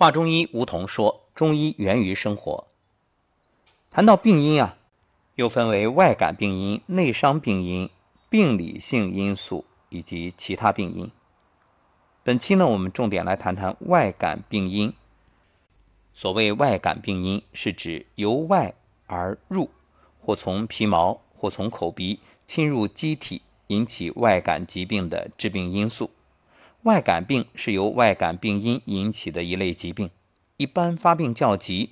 华中医吴桐说：“中医源于生活。谈到病因啊，又分为外感病因、内伤病因、病理性因素以及其他病因。本期呢，我们重点来谈谈外感病因。所谓外感病因，是指由外而入，或从皮毛，或从口鼻侵入机体，引起外感疾病的致病因素。”外感病是由外感病因引起的一类疾病，一般发病较急，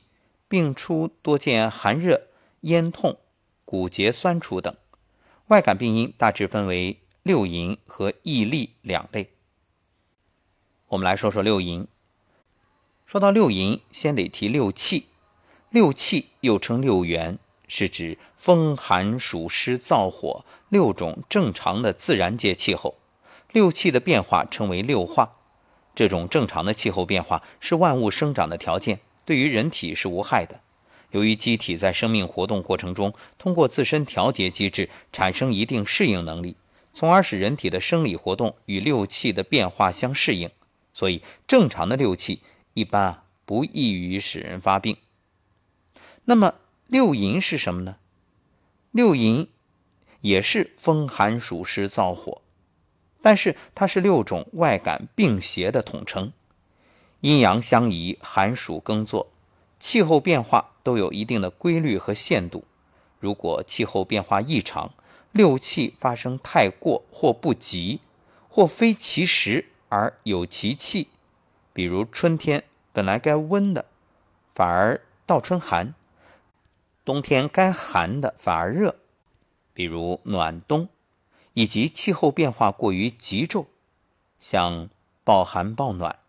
病初多见寒热、咽痛、骨节酸楚等。外感病因大致分为六淫和疫痢两类。我们来说说六淫。说到六淫，先得提六气。六气又称六元，是指风寒暑湿燥火六种正常的自然界气候。六气的变化称为六化，这种正常的气候变化是万物生长的条件，对于人体是无害的。由于机体在生命活动过程中，通过自身调节机制产生一定适应能力，从而使人体的生理活动与六气的变化相适应，所以正常的六气一般啊不易于使人发病。那么六淫是什么呢？六淫也是风寒暑湿燥火。但是它是六种外感病邪的统称，阴阳相宜，寒暑耕作，气候变化都有一定的规律和限度。如果气候变化异常，六气发生太过或不及，或非其时而有其气，比如春天本来该温的，反而倒春寒；冬天该寒的反而热，比如暖冬。以及气候变化过于急骤，像暴寒暴暖，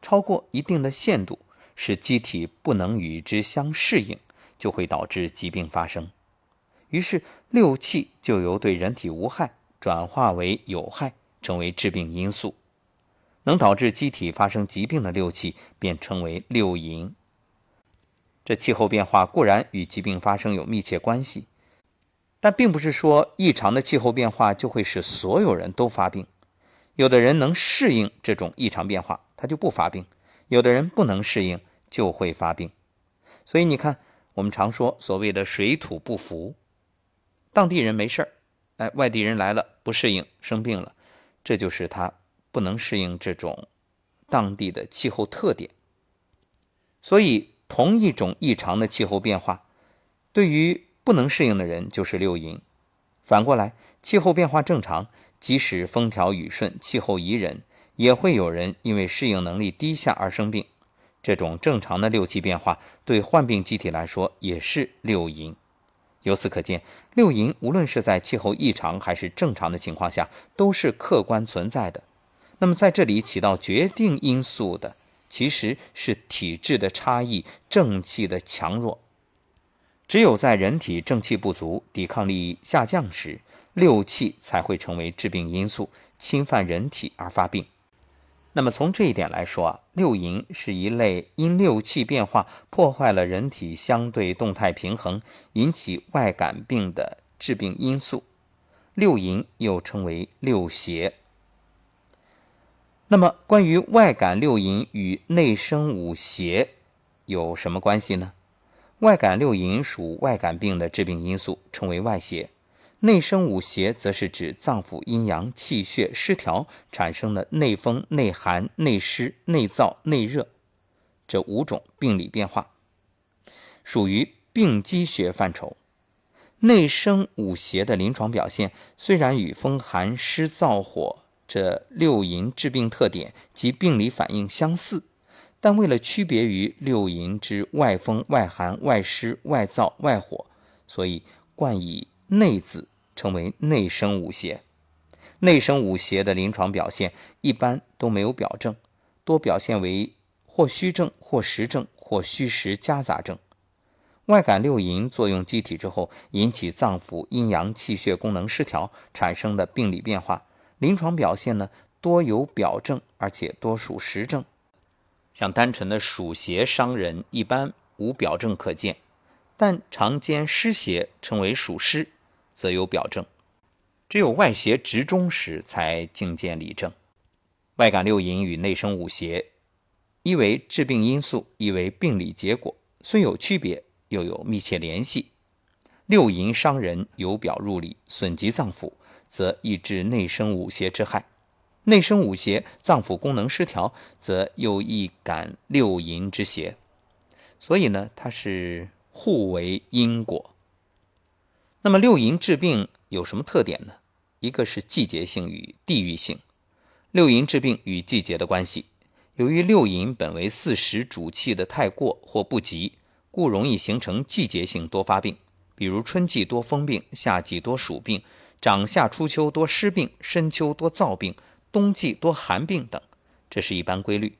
超过一定的限度，使机体不能与之相适应，就会导致疾病发生。于是六气就由对人体无害转化为有害，成为致病因素。能导致机体发生疾病的六气，便称为六淫。这气候变化固然与疾病发生有密切关系。但并不是说异常的气候变化就会使所有人都发病，有的人能适应这种异常变化，他就不发病；有的人不能适应，就会发病。所以你看，我们常说所谓的水土不服，当地人没事儿，哎，外地人来了不适应，生病了，这就是他不能适应这种当地的气候特点。所以，同一种异常的气候变化，对于不能适应的人就是六淫。反过来，气候变化正常，即使风调雨顺、气候宜人，也会有人因为适应能力低下而生病。这种正常的六气变化，对患病机体来说也是六淫。由此可见，六淫无论是在气候异常还是正常的情况下，都是客观存在的。那么，在这里起到决定因素的，其实是体质的差异、正气的强弱。只有在人体正气不足、抵抗力下降时，六气才会成为致病因素，侵犯人体而发病。那么从这一点来说啊，六淫是一类因六气变化破坏了人体相对动态平衡，引起外感病的致病因素。六淫又称为六邪。那么关于外感六淫与内生五邪有什么关系呢？外感六淫属外感病的致病因素，称为外邪；内生五邪则是指脏腑阴阳气血失调产生的内风、内寒、内湿、内燥、内热这五种病理变化，属于病机学范畴。内生五邪的临床表现虽然与风寒湿燥火这六淫致病特点及病理反应相似。但为了区别于六淫之外风、外寒、外湿、外燥、外火，所以冠以“内”字，称为内生五邪。内生五邪的临床表现一般都没有表证，多表现为或虚症、或实症、或虚实夹杂症。外感六淫作用机体之后，引起脏腑阴阳气血功能失调产生的病理变化，临床表现呢多有表证，而且多属实症。像单纯的暑邪伤人，一般无表证可见；但常见湿邪，称为暑湿，则有表证。只有外邪直中时，才境见里症。外感六淫与内生五邪一为致病因素，一为病理结果，虽有区别，又有密切联系。六淫伤人，由表入里，损及脏腑，则易致内生五邪之害；内生五邪，脏腑功能失调，则又易感六淫之邪。所以呢，它是互为因果。那么六淫治病有什么特点呢？一个是季节性与地域性。六淫治病与季节的关系，由于六淫本为四时主气的太过或不及，故容易形成季节性多发病。比如春季多风病，夏季多暑病，长夏初秋多湿病，深秋多燥病，冬季多寒病等，这是一般规律。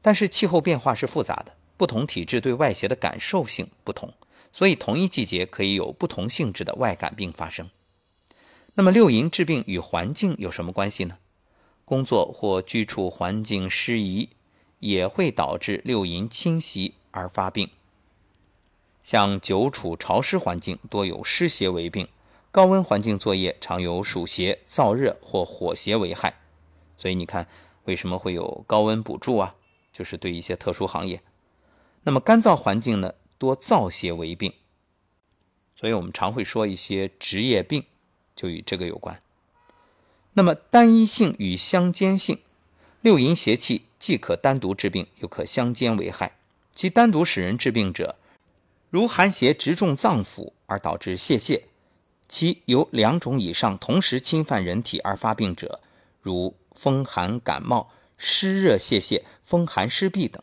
但是气候变化是复杂的，不同体质对外邪的感受性不同，所以同一季节可以有不同性质的外感病发生。那么六淫治病与环境有什么关系呢？工作或居处环境适宜，也会导致六淫侵袭而发病。像久处潮湿环境，多有湿邪为病；高温环境作业，常有暑邪、燥热或火邪为害。所以你看，为什么会有高温补助啊？就是对一些特殊行业。那么干燥环境呢，多燥邪为病。所以我们常会说一些职业病，就与这个有关。那么单一性与相间性，六淫邪气既可单独治病，又可相间为害。其单独使人治病者，如寒邪直中脏腑而导致泄泻，其有两种以上同时侵犯人体而发病者，如风寒感冒、湿热泄泻、风寒湿痹等。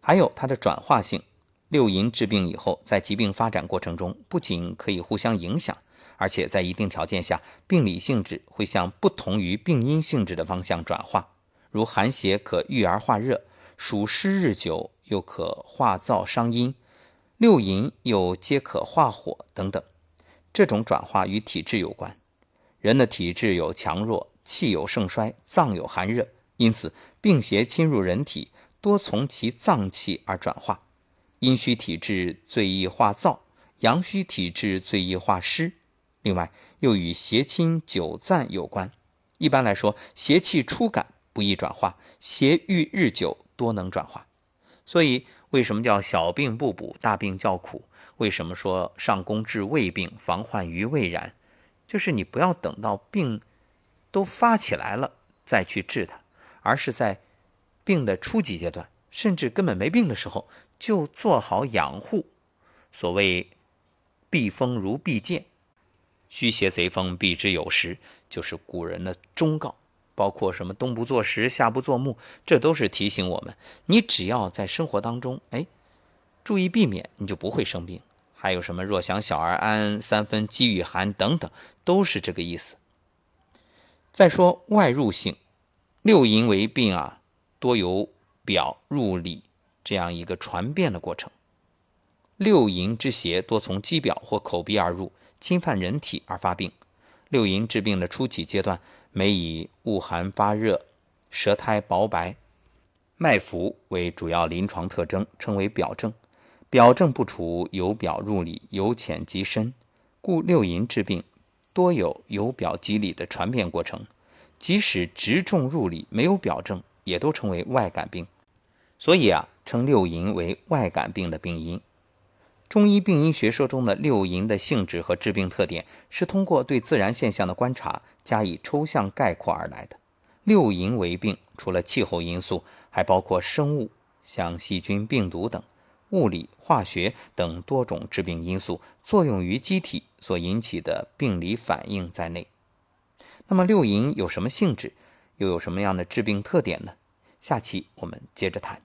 还有它的转化性，六淫治病以后，在疾病发展过程中，不仅可以互相影响，而且在一定条件下，病理性质会向不同于病因性质的方向转化。如寒邪可郁而化热，暑湿日久又可化燥伤阴。六淫又皆可化火等等，这种转化与体质有关。人的体质有强弱，气有盛衰，脏有寒热，因此病邪侵入人体，多从其脏气而转化。阴虚体质最易化燥，阳虚体质最易化湿。另外，又与邪侵久暂有关。一般来说，邪气初感不易转化，邪郁日久多能转化。所以。为什么叫小病不补，大病叫苦？为什么说上工治未病，防患于未然？就是你不要等到病都发起来了再去治它，而是在病的初级阶段，甚至根本没病的时候，就做好养护。所谓避风如避箭，虚邪贼风避之有时，就是古人的忠告。包括什么冬不坐石，夏不坐木，这都是提醒我们，你只要在生活当中，哎，注意避免，你就不会生病。还有什么若想小儿安，三分饥与寒等等，都是这个意思。再说外入性，六淫为病啊，多由表入里这样一个传变的过程。六淫之邪多从肌表或口鼻而入，侵犯人体而发病。六淫治病的初期阶段。每以恶寒发热、舌苔薄白、脉浮为主要临床特征，称为表症。表症不除，由表入里，由浅及深，故六淫治病多有由表及里的传变过程。即使直中入里，没有表症，也都称为外感病。所以啊，称六淫为外感病的病因。中医病因学说中的六淫的性质和致病特点，是通过对自然现象的观察加以抽象概括而来的。六淫为病，除了气候因素，还包括生物，像细菌、病毒等；物理、化学等多种致病因素作用于机体所引起的病理反应在内。那么六淫有什么性质，又有什么样的致病特点呢？下期我们接着谈。